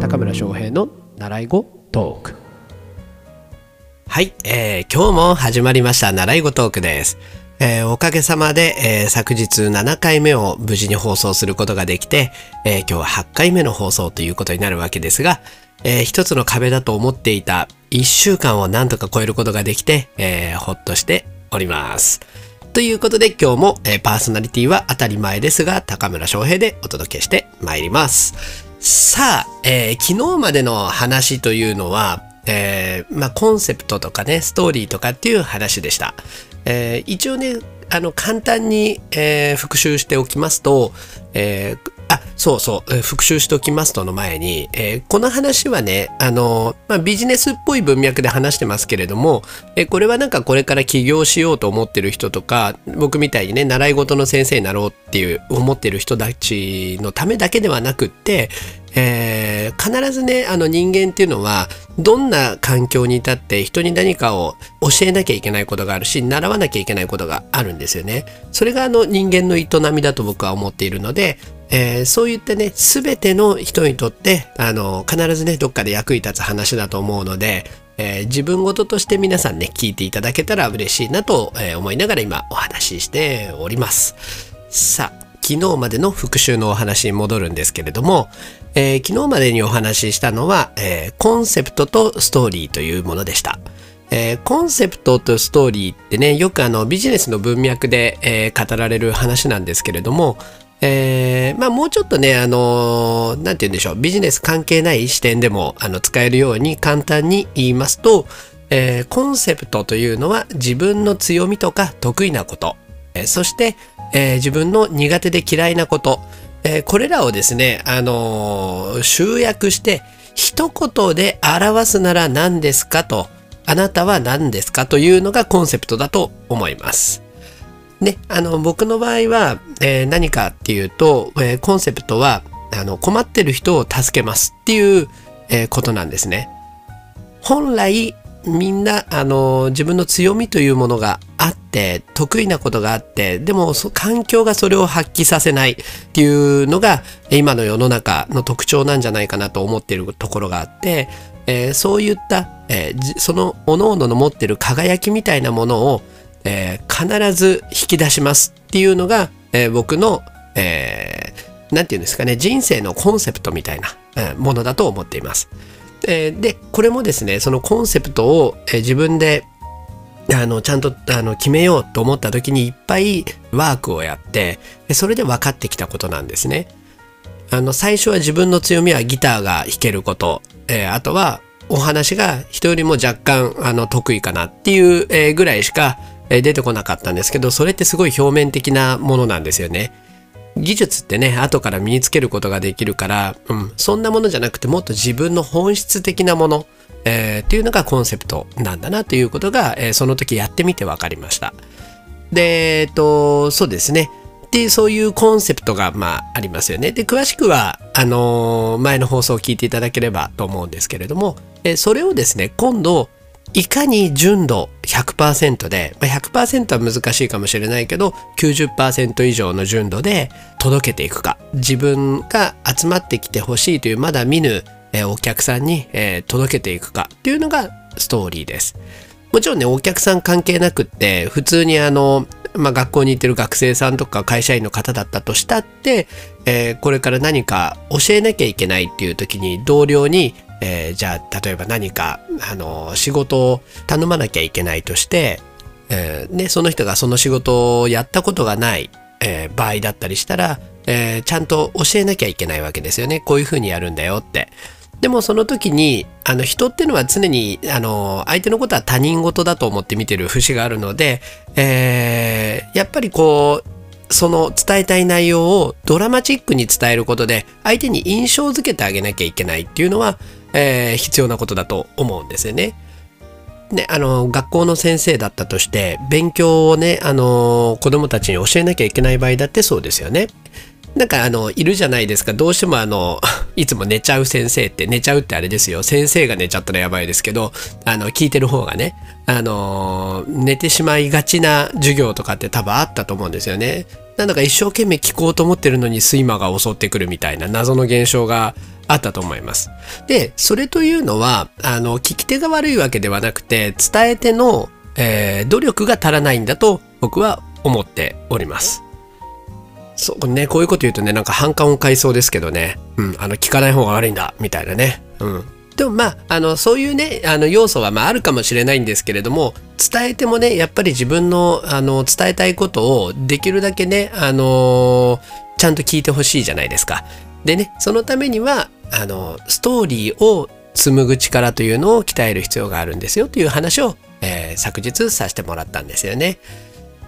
高村翔平の習い語トークはい、えー今日も始まりました習い語トークです。えーおかげさまで、えー昨日7回目を無事に放送することができて、えー今日は8回目の放送ということになるわけですが、えー一つの壁だと思っていた1週間をなんとか超えることができて、えーほっとしております。ということで今日も、えーパーソナリティは当たり前ですが高村翔平でお届けしてまいります。さあ、えー昨日までの話というのは、えーまあ、コンセプトとかねストーリーとかっていう話でした。えー一応ねあの簡単に、え復習しておきますと、えあそうそう、復習しておきますとの前に、えーこの話はねあの、まあ、ビジネスっぽい文脈で話してますけれども、えーこれはなんかこれから起業しようと思ってる人とか僕みたいにね習い事の先生になろうっていう思ってる人たちのためだけではなくって、えー必ずねあの人間っていうのはどんな環境に至って人に何かを教えなきゃいけないことがあるし習わなきゃいけないことがあるんですよね。それがあの人間の営みだと僕は思っているので、えーそういったね全ての人にとってあの必ずねどっかで役に立つ話だと思うので、えー自分事として皆さんね聞いていただけたら嬉しいなと、思いながら今お話ししております。さあ昨日までの復習のお話に戻るんですけれども、えー昨日までにお話ししたのは、えコンセプトとストーリーというものでした。えーコンセプトとストーリーってねよくあのビジネスの文脈で、えー語られる話なんですけれども、えーまあもうちょっとねあのーなんて言うんでしょう。ビジネス関係ない視点でもあの使えるように簡単に言いますと、えーコンセプトというのは自分の強みとか得意なこと、えーそして、えー自分の苦手で嫌いなこと、えーこれらをですね、あのー集約して一言で表すなら何ですかとあなたは何ですかというのがコンセプトだと思います。ね、あの僕の場合は、えー何かっていうと、えーコンセプトはあの困ってる人を助けますっていう、えーことなんですね。本来みんなあの自分の強みというものがあって得意なことがあってでも環境がそれを発揮させないっていうのが今の世の中の特徴なんじゃないかなと思っているところがあって、えそういった、えーその各々の持ってる輝きみたいなものを、えー必ず引き出しますっていうのが、えー僕の、えーなんていうんですかね人生のコンセプトみたいな、えーものだと思っています。えーでこれもですねそのコンセプトを、えー自分であのちゃんとあの決めようと思った時にいっぱいワークをやってでそれで分かってきたことなんですね。あの最初は自分の強みはギターが弾けること、えーあとはお話が人よりも若干あの得意かなっていう、えーぐらいしか、え出てこなかったんですけどそれってすごい表面的なものなんですよね。技術ってね後から身につけることができるから、うん、そんなものじゃなくてもっと自分の本質的なもの、えーっていうのがコンセプトなんだなということが、えーその時やってみて分かりました。で、えっと、そうですね。で、そういうコンセプトが、まあ、ありますよね。で、詳しくは、あのー前の放送を聞いていただければと思うんですけれども、えそれをですね、今度、いかに純度100%で、まあ、100%は難しいかもしれないけど、90%以上の純度で届けていくか。自分が集まってきてほしいという、まだ見ぬ、えーお客さんに、えー届けていくかっていうのがストーリーです。もちろんねお客さん関係なくって普通にあの、まあ、学校に行ってる学生さんとか会社員の方だったとしたって、えーこれから何か教えなきゃいけないっていう時に同僚に、えーじゃあ例えば何かあの仕事を頼まなきゃいけないとして、えーね、その人がその仕事をやったことがない、えー場合だったりしたら、えーちゃんと教えなきゃいけないわけですよねこういうふうにやるんだよって。でもその時にあの人っていうのは常にあの相手のことは他人事だと思って見てる節があるので、えーやっぱりこうその伝えたい内容をドラマチックに伝えることで相手に印象づけてあげなきゃいけないっていうのは、えー必要なことだと思うんですよね。ね、あの学校の先生だったとして勉強をねあの子供たちに教えなきゃいけない場合だってそうですよね。なんかあのいるじゃないですかどうしてもあの いつも寝ちゃう先生って寝ちゃうってあれですよ先生が寝ちゃったらやばいですけどあの聞いてる方がねあの寝てしまいがちな授業とかって多分あったと思うんですよね。なんだか一生懸命聞こうと思ってるのに睡魔が襲ってくるみたいな謎の現象があったと思います。でそれというのはあの聞き手が悪いわけではなくて伝え手の、えー、努力が足らないんだと僕は思っております。そうね、こういうこと言うとね、なんか反感を買いそうですけどね、うん、あの、聞かない方が悪いんだ、みたいなね。うん。でもまあ、あの、そういうね、あの、要素はまああるかもしれないんですけれども、伝えてもね、やっぱり自分の、あの、伝えたいことをできるだけね、あのちゃんと聞いてほしいじゃないですか。でね、そのためには、あの、ストーリーを紡ぐ力というのを鍛える必要があるんですよという話を、えー、昨日させてもらったんですよね。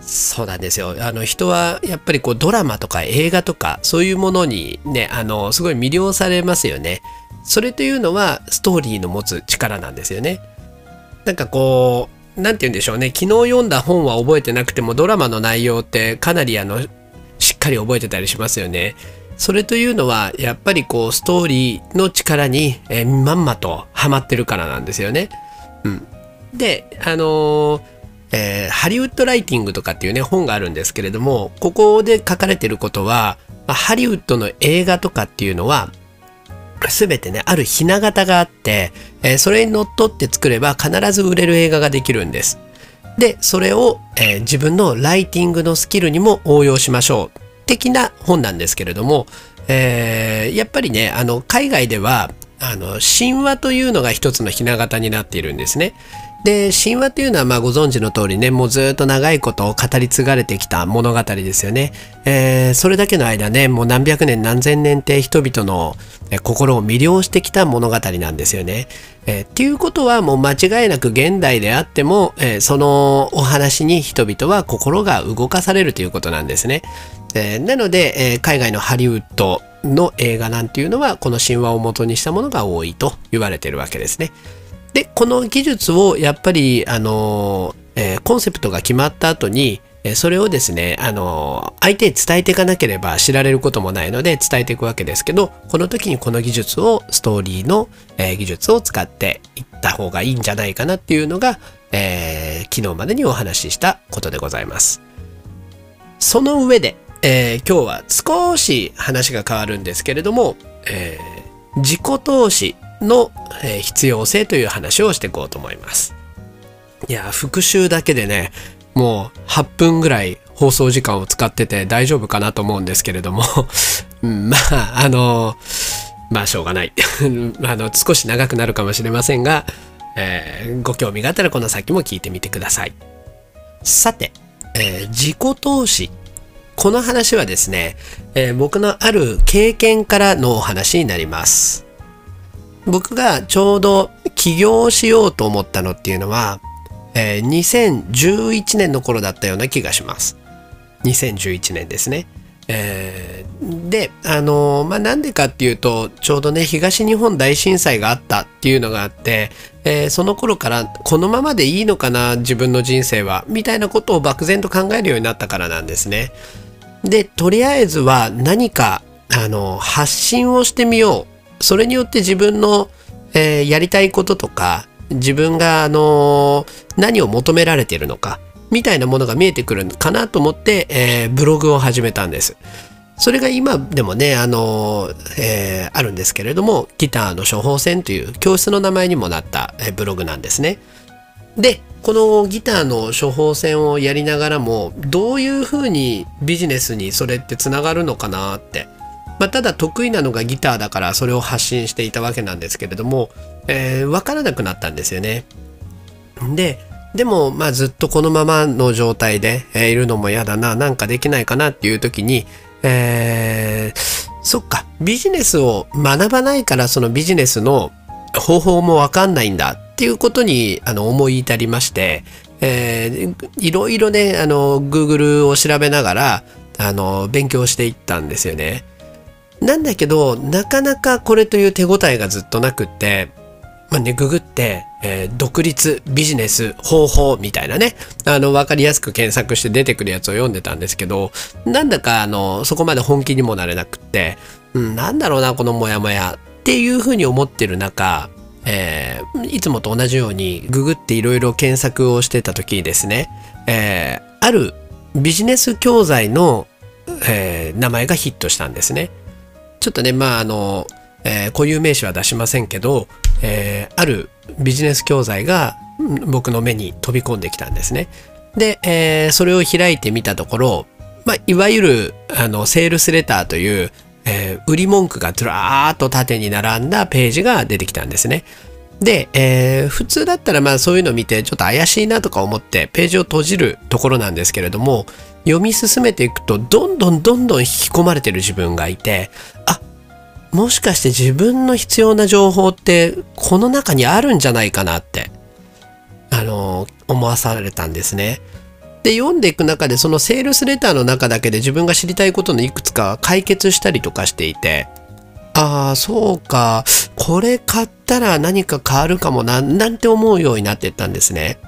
そうなんですよ。あの人はやっぱりこうドラマとか映画とかそういうものにね、あのすごい魅了されますよね。それというのはストーリーの持つ力なんですよね。なんかこう、なんて言うんでしょうね。昨日読んだ本は覚えてなくてもドラマの内容ってかなりあの、しっかり覚えてたりしますよね。それというのはやっぱりこうストーリーの力に、えまんまとハマってるからなんですよね。うん。で、あのーえー、ハリウッドライティングとかっていうね本があるんですけれどもここで書かれてることは、まあ、ハリウッドの映画とかっていうのは全てねあるひな形があって、えー、それにのっとって作れば必ず売れる映画ができるんです。でそれを、えー、自分のライティングのスキルにも応用しましょう的な本なんですけれども、えー、やっぱりねあの海外ではあの神話というのが一つのひな形になっているんですね。で神話というのはまあご存知の通りねもうずっと長いことを語り継がれてきた物語ですよね、えー、それだけの間ねもう何百年何千年って人々の心を魅了してきた物語なんですよね。えー、っていうことはもう間違いなく現代であっても、えー、そのお話に人々は心が動かされるということなんですね。えー、なので、え海外のハリウッドの映画なんていうのはこの神話を元にしたものが多いと言われてるわけですね。で、この技術をやっぱり、あの、えー、コンセプトが決まった後に、それをですね、あの、相手に伝えていかなければ知られることもないので伝えていくわけですけど、この時にこの技術を、ストーリーの、えー、技術を使っていった方がいいんじゃないかなっていうのが、えー、昨日までにお話ししたことでございます。その上で、えー、今日は少し話が変わるんですけれども、えー、自己投資の、えー、必要性という話をしていこうと思います。いや、復習だけでね、もう8分ぐらい放送時間を使ってて大丈夫かなと思うんですけれども まあ、あの、まあしょうがない。あの、少し長くなるかもしれませんが、えー、ご興味があったらこの先も聞いてみてください。さて、えー、自己投資。この話はですね、えー、僕のある経験からのお話になります。僕がちょうど起業しようと思ったのっていうのは、えー、2011年の頃だったような気がします。2011年ですね。えー、で、あのー、まあ、なんでかっていうと、ちょうどね、東日本大震災があったっていうのがあって、えー、その頃からこのままでいいのかな、自分の人生は、みたいなことを漠然と考えるようになったからなんですね。で、とりあえずは何か、あの、発信をしてみようそれによって自分の、えー、やりたいこととか自分が、あのー、何を求められているのかみたいなものが見えてくるかなと思って、え、ブログを始めたんです。それが今でもね、あのえー、あるんですけれども、ギターの処方箋という教室の名前にもなった、えブログなんですね。で、このギターの処方箋をやりながらも、どういうふうにビジネスにそれってつながるのかなってまあ、ただ得意なのがギターだからそれを発信していたわけなんですけれども、えー、分からなくなったんですよね。で、でも、まあずっとこのままの状態で、え、いるのも嫌だな、なんかできないかなっていう時に、えー、そっか、ビジネスを学ばないからそのビジネスの方法もわかんないんだっていうことにあの思い至りまして、えー、いろいろね、あの、Google を調べながら、あの、勉強していったんですよね。なんだけど、なかなかこれという手応えがずっとなくって、まあね、ググって、えー独立ビジネス方法みたいなね、あの、わかりやすく検索して出てくるやつを読んでたんですけど、なんだかあの、そこまで本気にもなれなくって、うん、なんだろうな、このモヤモヤっていうふうに思ってる中、えーいつもと同じようにググっていろいろ検索をしてた時にですね、えーあるビジネス教材の、えー名前がヒットしたんですね。ちょっとね、まああの、えー固有名詞は出しませんけど、えーあるビジネス教材が僕の目に飛び込んできたんですね。で、えーそれを開いてみたところ、まあ、いわゆるあのセールスレターという、えー売り文句がずらーっと縦に並んだページが出てきたんですね。で、えー普通だったらまあそういうのを見てちょっと怪しいなとか思ってページを閉じるところなんですけれども読み進めていくとどんどんどんどん引き込まれてる自分がいてあもしかして自分の必要な情報ってこの中にあるんじゃないかなってあの思わされたんですね。で読んでいく中でそのセールスレターの中だけで自分が知りたいことのいくつか解決したりとかしていてああそうかこれ買ったら何か変わるかもななんて思うようになっていったんですね。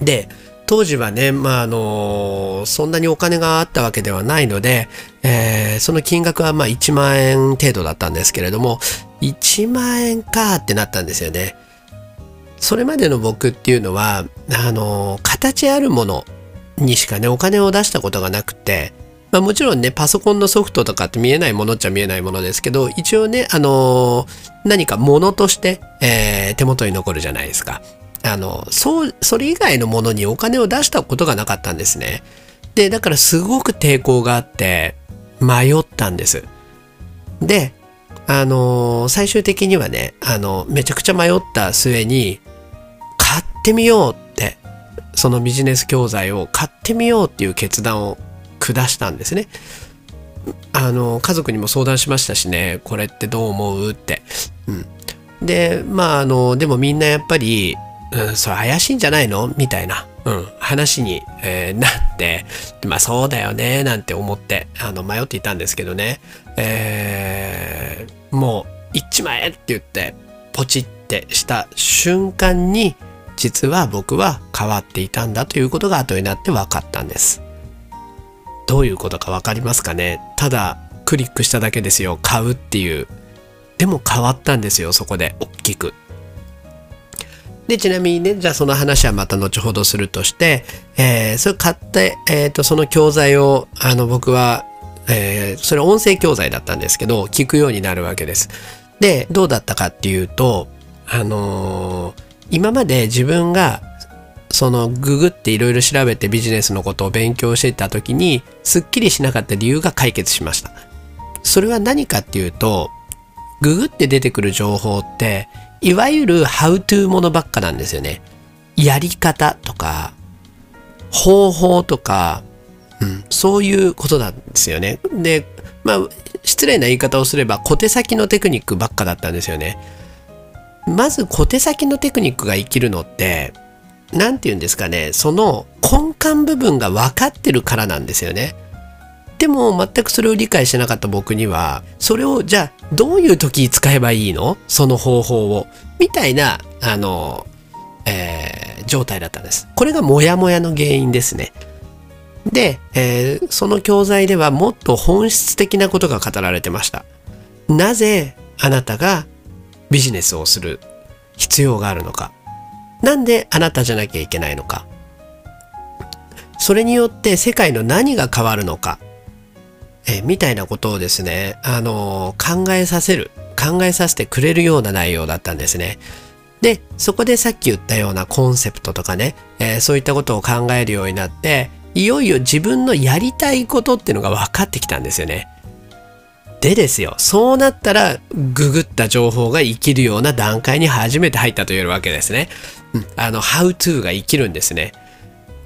で当時はね、まああのそんなにお金があったわけではないので、えーその金額はまあ1万円程度だったんですけれども1万円かってなったんですよね。それまでの僕っていうのはあの形あるものにしかねお金を出したことがなくて、まあ、もちろんねパソコンのソフトとかって見えないものっちゃ見えないものですけど一応ねあの何かものとして、えー手元に残るじゃないですか。あのそうそれ以外のものにお金を出したことがなかったんですね。でだからすごく抵抗があって迷ったんです。であの最終的にはねあのめちゃくちゃ迷った末に買ってみようってそのビジネス教材を買ってみようっていう決断を下したんですね。あの家族にも相談しましたしねこれってどう思うって。うん、でまああのでもみんなやっぱり、うん、それ怪しいんじゃないの？みたいな、うん、話に、えーなって。まあそうだよね。なんて思ってあの迷っていたんですけどね、えーもう一枚って言ってポチってした瞬間に実は僕は変わっていたんだということが後になって分かったんです。どういうことか分かりますかね？ただクリックしただけですよ。買うっていう。でも変わったんですよそこで。大きく。でちなみにねじゃあその話はまた後ほどするとして、えーそれ買って、えー、とその教材をあの僕は、えーそれ音声教材だったんですけど聞くようになるわけです。でどうだったかっていうとあのー今まで自分がそのググっていろいろ調べてビジネスのことを勉強してた時にすっきりしなかった理由が解決しました。それは何かっていうとググって出てくる情報っていわゆる How to ものばっかなんですよね。やり方とか方法とか、うん、そういうことなんですよね。でまあ失礼な言い方をすれば小手先のテクニックばっかだったんですよね。まず小手先のテクニックが生きるのって何て言うんですかね。その根幹部分が分かってるからなんですよね。でも全くそれを理解してなかった僕にはそれをじゃあどういう時使えばいいの？その方法をみたいなあの、えー状態だったんです。これがモヤモヤの原因ですね。で、えーその教材ではもっと本質的なことが語られてました。なぜあなたがビジネスをする必要があるのか。なんであなたじゃなきゃいけないのか。それによって世界の何が変わるのか。えみたいなことをですね、あの考えさせる、考えさせてくれるような内容だったんですね。で、そこでさっき言ったようなコンセプトとかね、えーそういったことを考えるようになって、いよいよ自分のやりたいことっていうのが分かってきたんですよね。でですよ、そうなったら、ググった情報が生きるような段階に初めて入ったと言えるわけですね。うん、あの、how to が生きるんですね。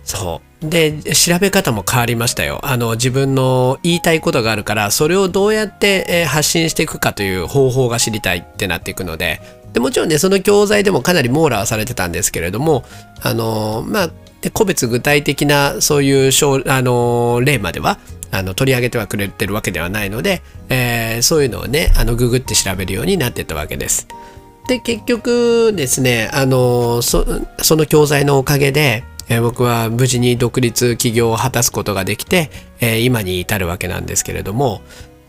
そう。で、調べ方も変わりましたよ。あの、自分の言いたいことがあるから、それをどうやって、発信していくかという方法が知りたいってなっていくので、でもちろんね、その教材でもかなり網羅はされてたんですけれども、あの、まあ、で個別具体的なそういうあの例まではあの取り上げてはくれてるわけではないので、えーそういうのをねあのググって調べるようになってたわけです。で結局ですねあのその教材のおかげで、えー僕は無事に独立起業を果たすことができて、えー今に至るわけなんですけれども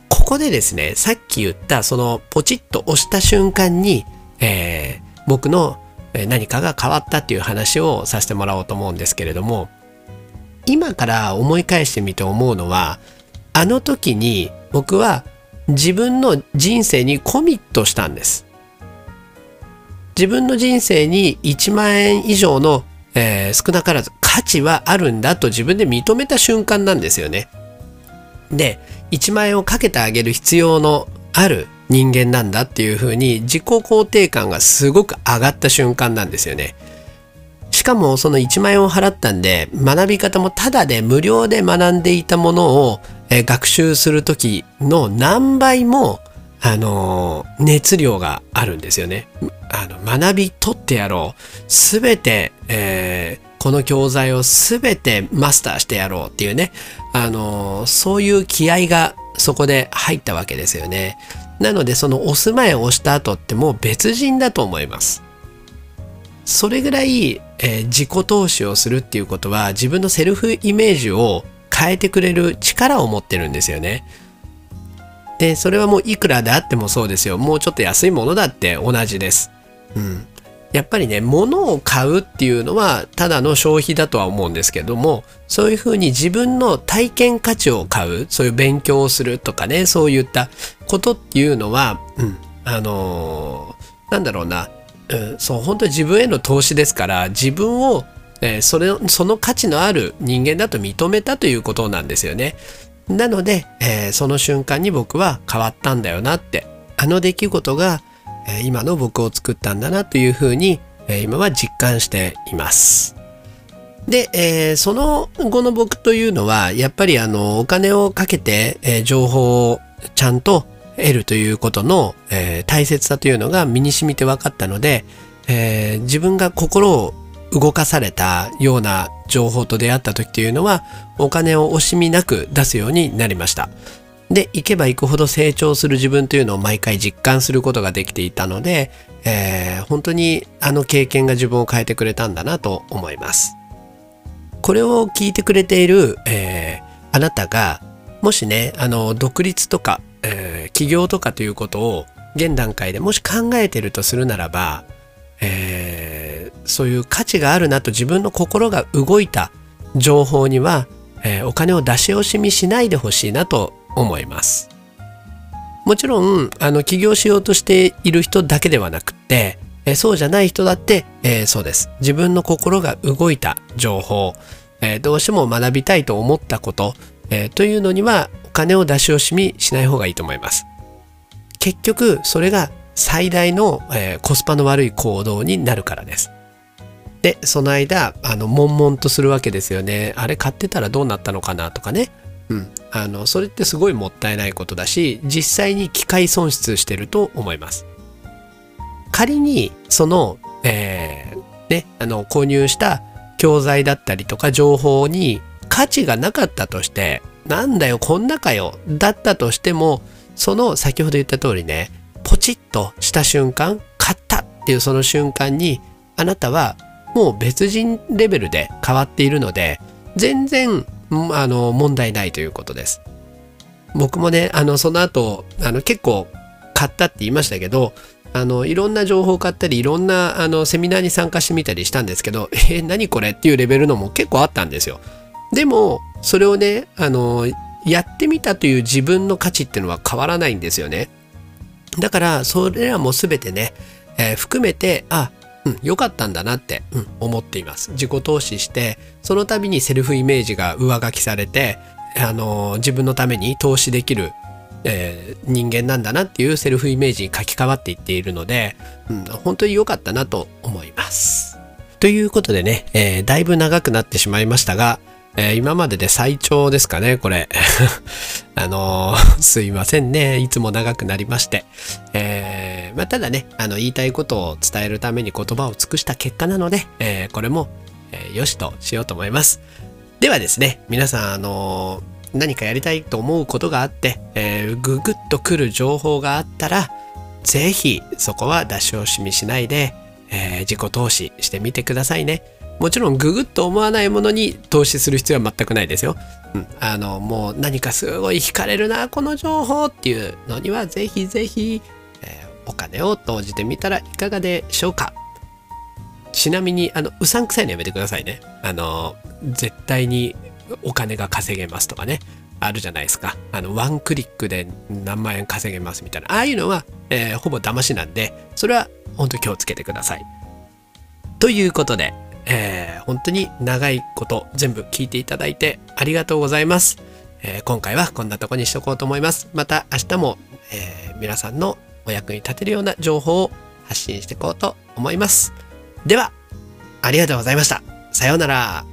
ここでですねさっき言ったそのポチッと押した瞬間に、えー僕の何かが変わったっていう話をさせてもらおうと思うんですけれども今から思い返してみて思うのはあの時に僕は自分の人生にコミットしたんです。自分の人生に1万円以上の、えー少なからず価値はあるんだと自分で認めた瞬間なんですよね。で1万円をかけてあげる必要のある人間なんだっていうふうに自己肯定感がすごく上がった瞬間なんですよね。しかもその1万円を払ったんで学び方もただで無料で学んでいたものを、えー学習する時の何倍も、あの熱量があるんですよね。あの学び取ってやろうすべて、えーこの教材をすべてマスターしてやろうっていうね、あのそういう気合がそこで入ったわけですよね。なのでその押す前押した後ってもう別人だと思います。それぐらい、えー自己投資をするっていうことは自分のセルフイメージを変えてくれる力を持ってるんですよね。で、それはもういくらであってもそうですよ。もうちょっと安いものだって同じです。うん。やっぱりね、物を買うっていうのはただの消費だとは思うんですけども、そういうふうに自分の体験価値を買う、そういう勉強をするとかね、そういったことっていうのは、うん、あのーなんだろうな、うん、そう、本当に自分への投資ですから、自分を、えーそれ、その価値のある人間だと認めたということなんですよね。なので、えーその瞬間に僕は変わったんだよなって、あの出来事が、えー今の僕を作ったんだなというふうに、えー今は実感しています。で、えーその後の僕というのは、やっぱりあの、お金をかけて、えー情報をちゃんと得るということの、えー大切さというのが身に染みて分かったので、えー自分が心を動かされたような情報と出会った時というのは、お金を惜しみなく出すようになりました。で、行けば行くほど成長する自分というのを毎回実感することができていたので、えー本当にあの経験が自分を変えてくれたんだなと思います。これを聞いてくれている、えーあなたが、もしね、あの、独立とか、えー起業とかということを現段階でもし考えてるとするならば、えーそういう価値があるなと自分の心が動いた情報には、えーお金を出し惜しみしないでほしいなと思います。もちろん、あの、起業しようとしている人だけではなくって、えーそうじゃない人だって、えーそうです。自分の心が動いた情報、えーどうしても学びたいと思ったこと、えーというのには、お金を出し惜しみしない方がいいと思います。結局、それが最大の、えーコスパの悪い行動になるからです。で、その間、あの、悶々とするわけですよね。あれ買ってたらどうなったのかなとかね。うん。あの、それってすごいもったいないことだし、実際に機械損失してると思います。仮に、その、えーね、あの、購入した教材だったりとか情報に価値がなかったとして、なんだよ、こんなかよ、だったとしても、その先ほど言った通りね、ポチッとした瞬間、買ったっていうその瞬間に、あなたはもう別人レベルで変わっているので、全然、あの、問題ないということです。僕もね、あの、その後、あの、結構買ったって言いましたけど、あの、いろんな情報を買ったり、いろんな、あの、セミナーに参加してみたりしたんですけど、え、何これっていうレベルのも結構あったんですよ。でも、それをね、あの、やってみたという自分の価値っていうのは変わらないんですよね。だから、それらも全てね、えー含めて、あ、うん、良かったんだなって、うん、思っています。自己投資して、その度にセルフイメージが上書きされて、あのー自分のために投資できる、えー人間なんだなっていうセルフイメージに書き換わっていっているので、うん、本当に良かったなと思います。ということでね、えだいぶ長くなってしまいましたが、えー今までで最長ですかね、これ。あのー すいませんね。いつも長くなりまして。えーまあ、ただね、あの、言いたいことを伝えるために言葉を尽くした結果なので、えこれも、えーよしとしようと思います。ではですね、皆さん、あの何かやりたいと思うことがあって、えーぐぐっと来る情報があったら、ぜひそこは出し惜しみしないで、えー自己投資してみてくださいね。もちろんググッと思わないものに投資する必要は全くないですよ。うん、あのもう何かすごい惹かれるなこの情報っていうのにはぜひぜひ、えーお金を投じてみたらいかがでしょうか。ちなみにあのうさんくさいのやめてくださいね。あの絶対にお金が稼げますとかね。あるじゃないですか。あの、ワンクリックで何万円稼げますみたいな。ああいうのは、えーほぼ騙しなんで、それは本当気をつけてください。ということで、えー本当に長いこと全部聞いていただいてありがとうございます。えー今回はこんなとこにしとこうと思います。また明日も、えー皆さんのお役に立てるような情報を発信していこうと思います。では、ありがとうございました。さようなら。